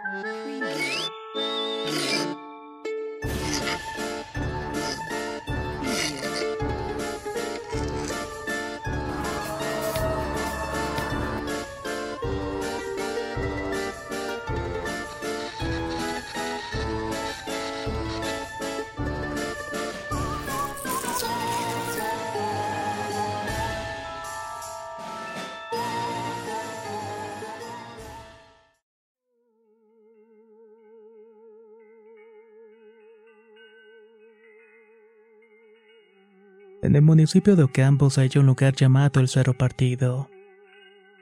Creamy. En el municipio de Ocampos hay un lugar llamado el Cerro Partido.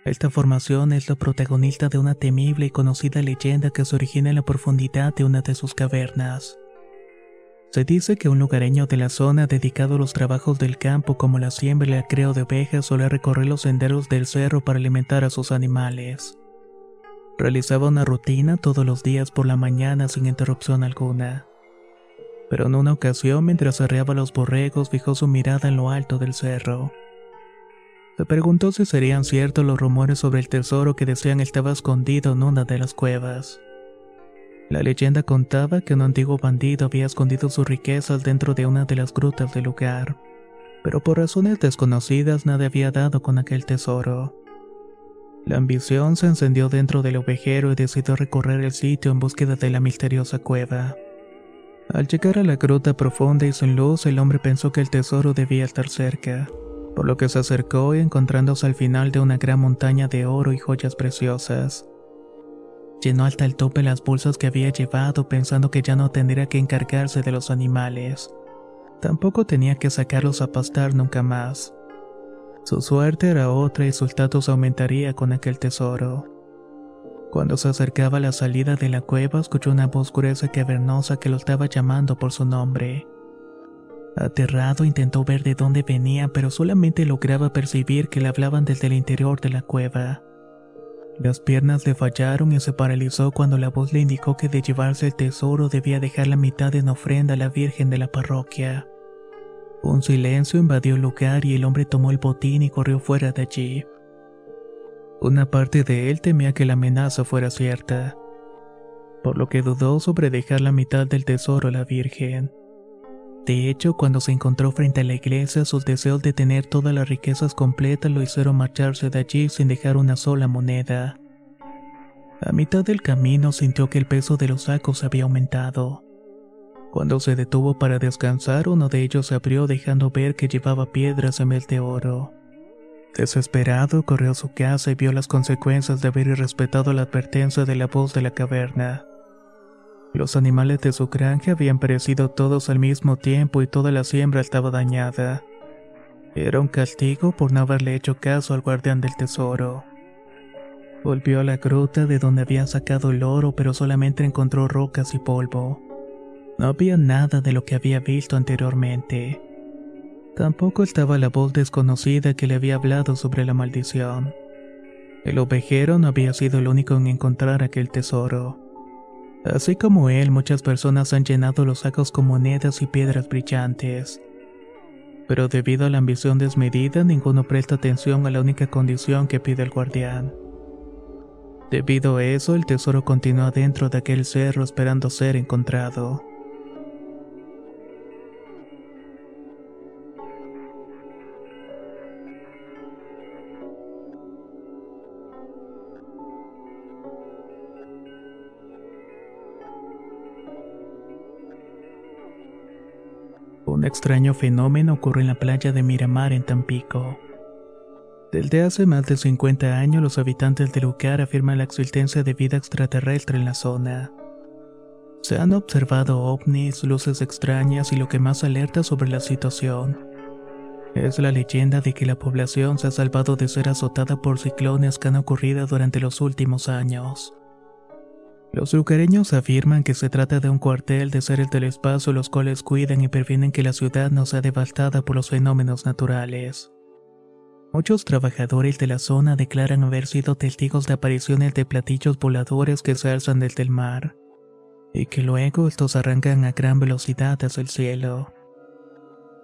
Esta formación es la protagonista de una temible y conocida leyenda que se origina en la profundidad de una de sus cavernas. Se dice que un lugareño de la zona dedicado a los trabajos del campo como la siembra y el creo de ovejas solía recorrer los senderos del cerro para alimentar a sus animales. Realizaba una rutina todos los días por la mañana sin interrupción alguna pero en una ocasión mientras arreaba los borregos fijó su mirada en lo alto del cerro. Se preguntó si serían ciertos los rumores sobre el tesoro que decían estaba escondido en una de las cuevas. La leyenda contaba que un antiguo bandido había escondido sus riquezas dentro de una de las grutas del lugar, pero por razones desconocidas nadie había dado con aquel tesoro. La ambición se encendió dentro del ovejero y decidió recorrer el sitio en búsqueda de la misteriosa cueva. Al llegar a la gruta profunda y sin luz, el hombre pensó que el tesoro debía estar cerca, por lo que se acercó y encontrándose al final de una gran montaña de oro y joyas preciosas. Llenó hasta el tope las bolsas que había llevado pensando que ya no tendría que encargarse de los animales. Tampoco tenía que sacarlos a pastar nunca más. Su suerte era otra y su estatus aumentaría con aquel tesoro. Cuando se acercaba a la salida de la cueva, escuchó una voz gruesa y cavernosa que lo estaba llamando por su nombre. Aterrado intentó ver de dónde venía, pero solamente lograba percibir que le hablaban desde el interior de la cueva. Las piernas le fallaron y se paralizó cuando la voz le indicó que de llevarse el tesoro debía dejar la mitad en ofrenda a la Virgen de la parroquia. Un silencio invadió el lugar y el hombre tomó el botín y corrió fuera de allí. Una parte de él temía que la amenaza fuera cierta, por lo que dudó sobre dejar la mitad del tesoro a la Virgen. De hecho, cuando se encontró frente a la iglesia, sus deseos de tener todas las riquezas completas lo hicieron marcharse de allí sin dejar una sola moneda. A mitad del camino sintió que el peso de los sacos había aumentado. Cuando se detuvo para descansar, uno de ellos se abrió dejando ver que llevaba piedras en vez de oro. Desesperado, corrió a su casa y vio las consecuencias de haber irrespetado la advertencia de la voz de la caverna. Los animales de su granja habían perecido todos al mismo tiempo y toda la siembra estaba dañada. Era un castigo por no haberle hecho caso al guardián del tesoro. Volvió a la gruta de donde había sacado el oro, pero solamente encontró rocas y polvo. No había nada de lo que había visto anteriormente. Tampoco estaba la voz desconocida que le había hablado sobre la maldición. El ovejero no había sido el único en encontrar aquel tesoro. Así como él, muchas personas han llenado los sacos con monedas y piedras brillantes. Pero debido a la ambición desmedida, ninguno presta atención a la única condición que pide el guardián. Debido a eso, el tesoro continúa dentro de aquel cerro esperando ser encontrado. Extraño fenómeno ocurre en la playa de Miramar en Tampico. Desde hace más de 50 años, los habitantes del lugar afirman la existencia de vida extraterrestre en la zona. Se han observado ovnis, luces extrañas y lo que más alerta sobre la situación. Es la leyenda de que la población se ha salvado de ser azotada por ciclones que han ocurrido durante los últimos años. Los lugareños afirman que se trata de un cuartel de seres del espacio los cuales cuidan y previenen que la ciudad no sea devastada por los fenómenos naturales. Muchos trabajadores de la zona declaran haber sido testigos de apariciones de platillos voladores que se alzan desde el mar, y que luego estos arrancan a gran velocidad hacia el cielo.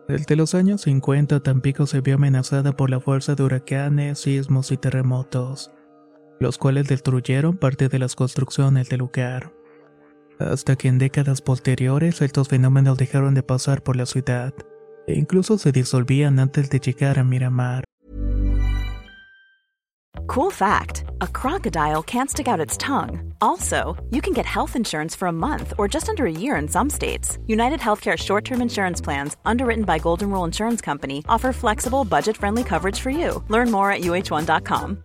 Desde los años 50 Tampico se vio amenazada por la fuerza de huracanes, sismos y terremotos, los cuales destruyeron parte de las construcciones del lugar. Hasta que en décadas posteriores estos fenómenos dejaron de pasar por la ciudad, e incluso se disolvían antes de llegar a Miramar. Cool fact a crocodile can't stick out its tongue. Also, you can get health insurance for a month or just under a year in some states. United Healthcare short term insurance plans, underwritten by Golden Rule Insurance Company, offer flexible, budget friendly coverage for you. Learn more at uh1.com.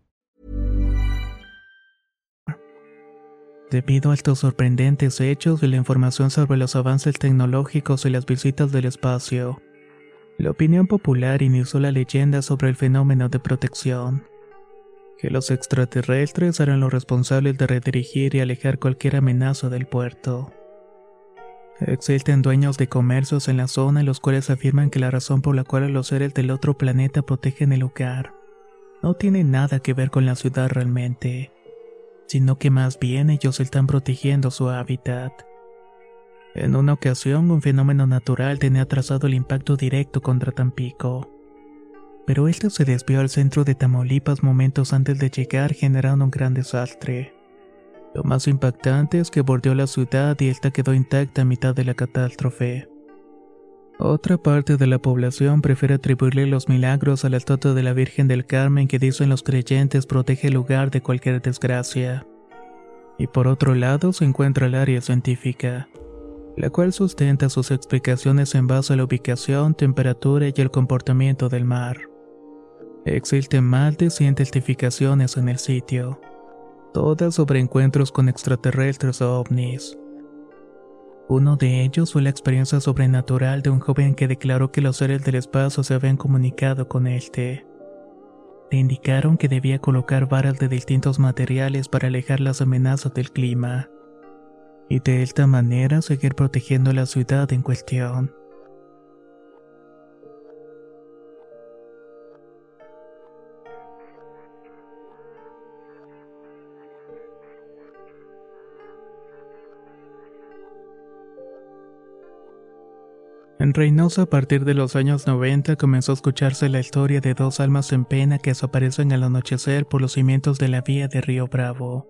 Debido a estos sorprendentes hechos y la información sobre los avances tecnológicos y las visitas del espacio, la opinión popular inició la leyenda sobre el fenómeno de protección. Que los extraterrestres eran los responsables de redirigir y alejar cualquier amenaza del puerto. Existen dueños de comercios en la zona los cuales afirman que la razón por la cual los seres del otro planeta protegen el lugar no tiene nada que ver con la ciudad realmente sino que más bien ellos están protegiendo su hábitat. En una ocasión, un fenómeno natural tenía trazado el impacto directo contra Tampico. Pero este se desvió al centro de Tamaulipas momentos antes de llegar, generando un gran desastre. Lo más impactante es que bordeó la ciudad y esta quedó intacta a mitad de la catástrofe. Otra parte de la población prefiere atribuirle los milagros a la estatua de la Virgen del Carmen que dicen los creyentes protege el lugar de cualquier desgracia. Y por otro lado se encuentra el área científica, la cual sustenta sus explicaciones en base a la ubicación, temperatura y el comportamiento del mar. Existen más de 100 testificaciones en el sitio, todas sobre encuentros con extraterrestres o ovnis. Uno de ellos fue la experiencia sobrenatural de un joven que declaró que los seres del espacio se habían comunicado con este. Le indicaron que debía colocar varas de distintos materiales para alejar las amenazas del clima, y de esta manera seguir protegiendo la ciudad en cuestión. En Reynosa a partir de los años 90 comenzó a escucharse la historia de dos almas en pena que desaparecen al anochecer por los cimientos de la vía de Río Bravo.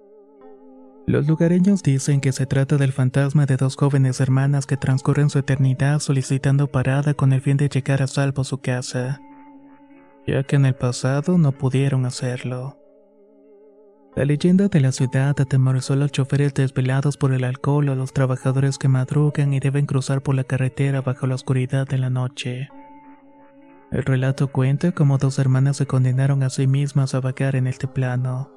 Los lugareños dicen que se trata del fantasma de dos jóvenes hermanas que transcurren su eternidad solicitando parada con el fin de llegar a salvo a su casa, ya que en el pasado no pudieron hacerlo. La leyenda de la ciudad atemorizó a los choferes desvelados por el alcohol o a los trabajadores que madrugan y deben cruzar por la carretera bajo la oscuridad de la noche. El relato cuenta cómo dos hermanas se condenaron a sí mismas a vagar en este plano,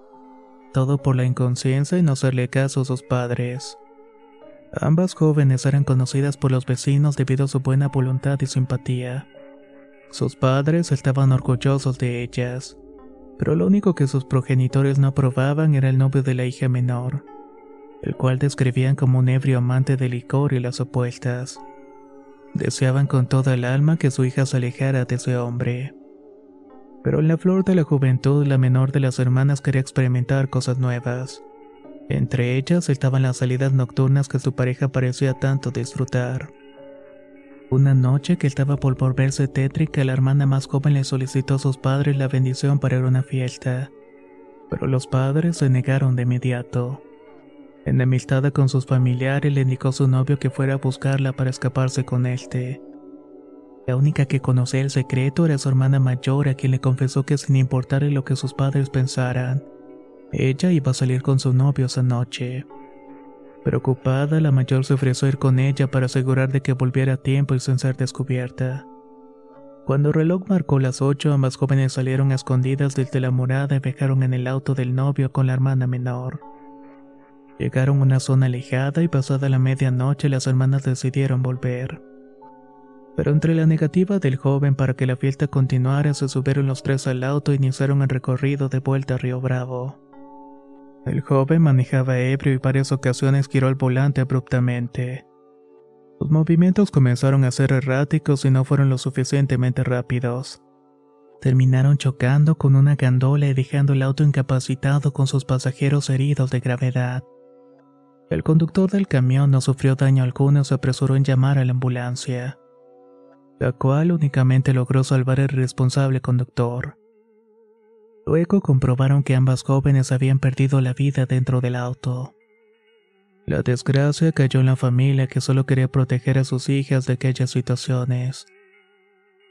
todo por la inconsciencia y no hacerle caso a sus padres. Ambas jóvenes eran conocidas por los vecinos debido a su buena voluntad y simpatía. Sus padres estaban orgullosos de ellas pero lo único que sus progenitores no aprobaban era el novio de la hija menor, el cual describían como un ebrio amante del licor y las opuestas. Deseaban con toda el alma que su hija se alejara de ese hombre. Pero en la flor de la juventud, la menor de las hermanas quería experimentar cosas nuevas. Entre ellas estaban las salidas nocturnas que su pareja parecía tanto disfrutar. Una noche que estaba por volverse tétrica, la hermana más joven le solicitó a sus padres la bendición para ir a una fiesta, pero los padres se negaron de inmediato. Enemistada con sus familiares, le indicó a su novio que fuera a buscarla para escaparse con este. La única que conocía el secreto era su hermana mayor, a quien le confesó que sin importarle lo que sus padres pensaran, ella iba a salir con su novio esa noche. Preocupada, la mayor se ofreció a ir con ella para asegurar de que volviera a tiempo y sin ser descubierta. Cuando el reloj marcó las ocho, ambas jóvenes salieron a escondidas desde la morada y viajaron en el auto del novio con la hermana menor. Llegaron a una zona alejada y pasada la medianoche las hermanas decidieron volver. Pero entre la negativa del joven para que la fiesta continuara, se subieron los tres al auto e iniciaron el recorrido de vuelta a Río Bravo. El joven manejaba ebrio y varias ocasiones giró el volante abruptamente. Sus movimientos comenzaron a ser erráticos y no fueron lo suficientemente rápidos. Terminaron chocando con una gandola y dejando el auto incapacitado con sus pasajeros heridos de gravedad. El conductor del camión no sufrió daño alguno y se apresuró en llamar a la ambulancia, la cual únicamente logró salvar al responsable conductor. Luego comprobaron que ambas jóvenes habían perdido la vida dentro del auto. La desgracia cayó en la familia que solo quería proteger a sus hijas de aquellas situaciones.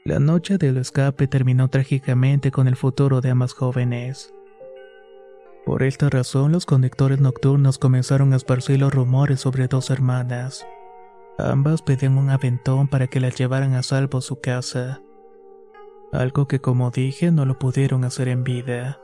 La noche del escape terminó trágicamente con el futuro de ambas jóvenes. Por esta razón, los conductores nocturnos comenzaron a esparcir los rumores sobre dos hermanas. Ambas pedían un aventón para que las llevaran a salvo a su casa algo que como dije no lo pudieron hacer en vida.